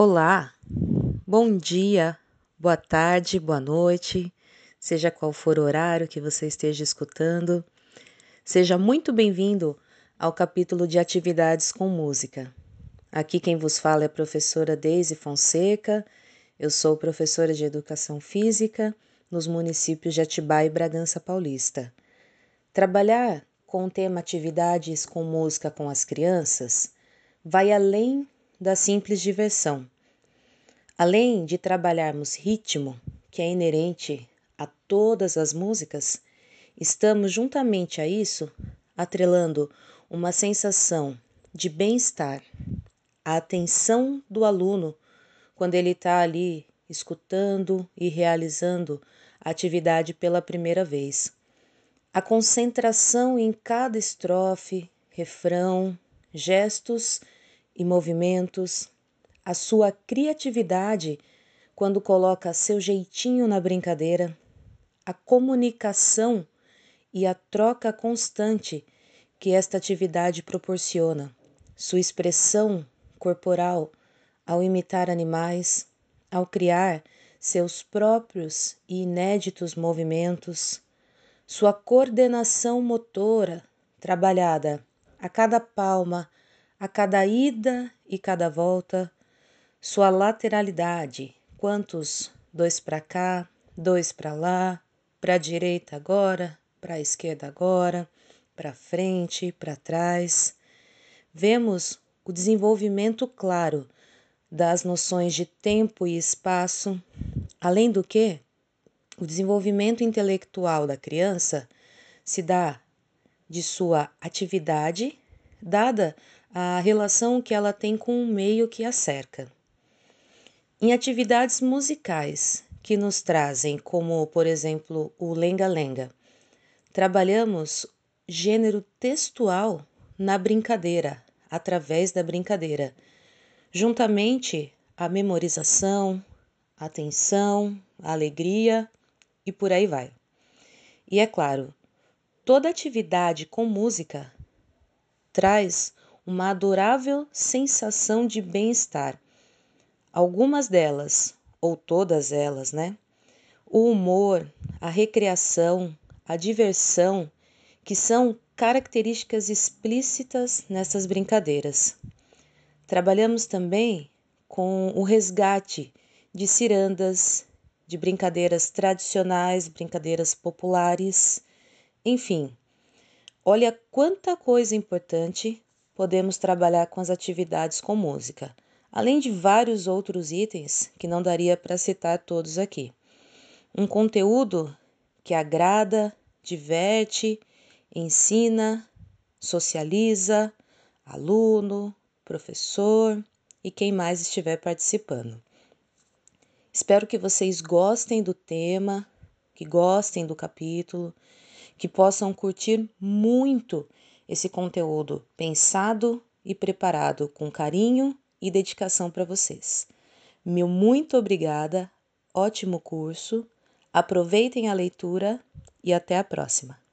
Olá, bom dia, boa tarde, boa noite, seja qual for o horário que você esteja escutando. Seja muito bem-vindo ao capítulo de atividades com música. Aqui quem vos fala é a professora Deise Fonseca. Eu sou professora de educação física nos municípios de Atibaia e Bragança Paulista. Trabalhar com o tema atividades com música com as crianças vai além da simples diversão. Além de trabalharmos ritmo, que é inerente a todas as músicas, estamos juntamente a isso atrelando uma sensação de bem-estar, a atenção do aluno quando ele está ali escutando e realizando a atividade pela primeira vez. A concentração em cada estrofe, refrão, gestos e movimentos, a sua criatividade quando coloca seu jeitinho na brincadeira, a comunicação e a troca constante que esta atividade proporciona, sua expressão corporal ao imitar animais, ao criar seus próprios e inéditos movimentos, sua coordenação motora trabalhada a cada palma, a cada ida e cada volta, sua lateralidade, quantos? Dois para cá, dois para lá, para a direita agora, para a esquerda agora, para frente, para trás. Vemos o desenvolvimento claro das noções de tempo e espaço, além do que o desenvolvimento intelectual da criança se dá de sua atividade dada a relação que ela tem com o meio que a cerca. Em atividades musicais que nos trazem, como por exemplo o lenga-lenga, trabalhamos gênero textual na brincadeira, através da brincadeira, juntamente a memorização, atenção, alegria e por aí vai. E é claro, toda atividade com música traz uma adorável sensação de bem-estar. Algumas delas, ou todas elas, né? O humor, a recreação, a diversão, que são características explícitas nessas brincadeiras. Trabalhamos também com o resgate de cirandas, de brincadeiras tradicionais, brincadeiras populares, enfim, Olha quanta coisa importante podemos trabalhar com as atividades com música, além de vários outros itens que não daria para citar todos aqui. Um conteúdo que agrada, diverte, ensina, socializa, aluno, professor e quem mais estiver participando. Espero que vocês gostem do tema, que gostem do capítulo que possam curtir muito esse conteúdo pensado e preparado com carinho e dedicação para vocês. Meu muito obrigada, ótimo curso, aproveitem a leitura e até a próxima!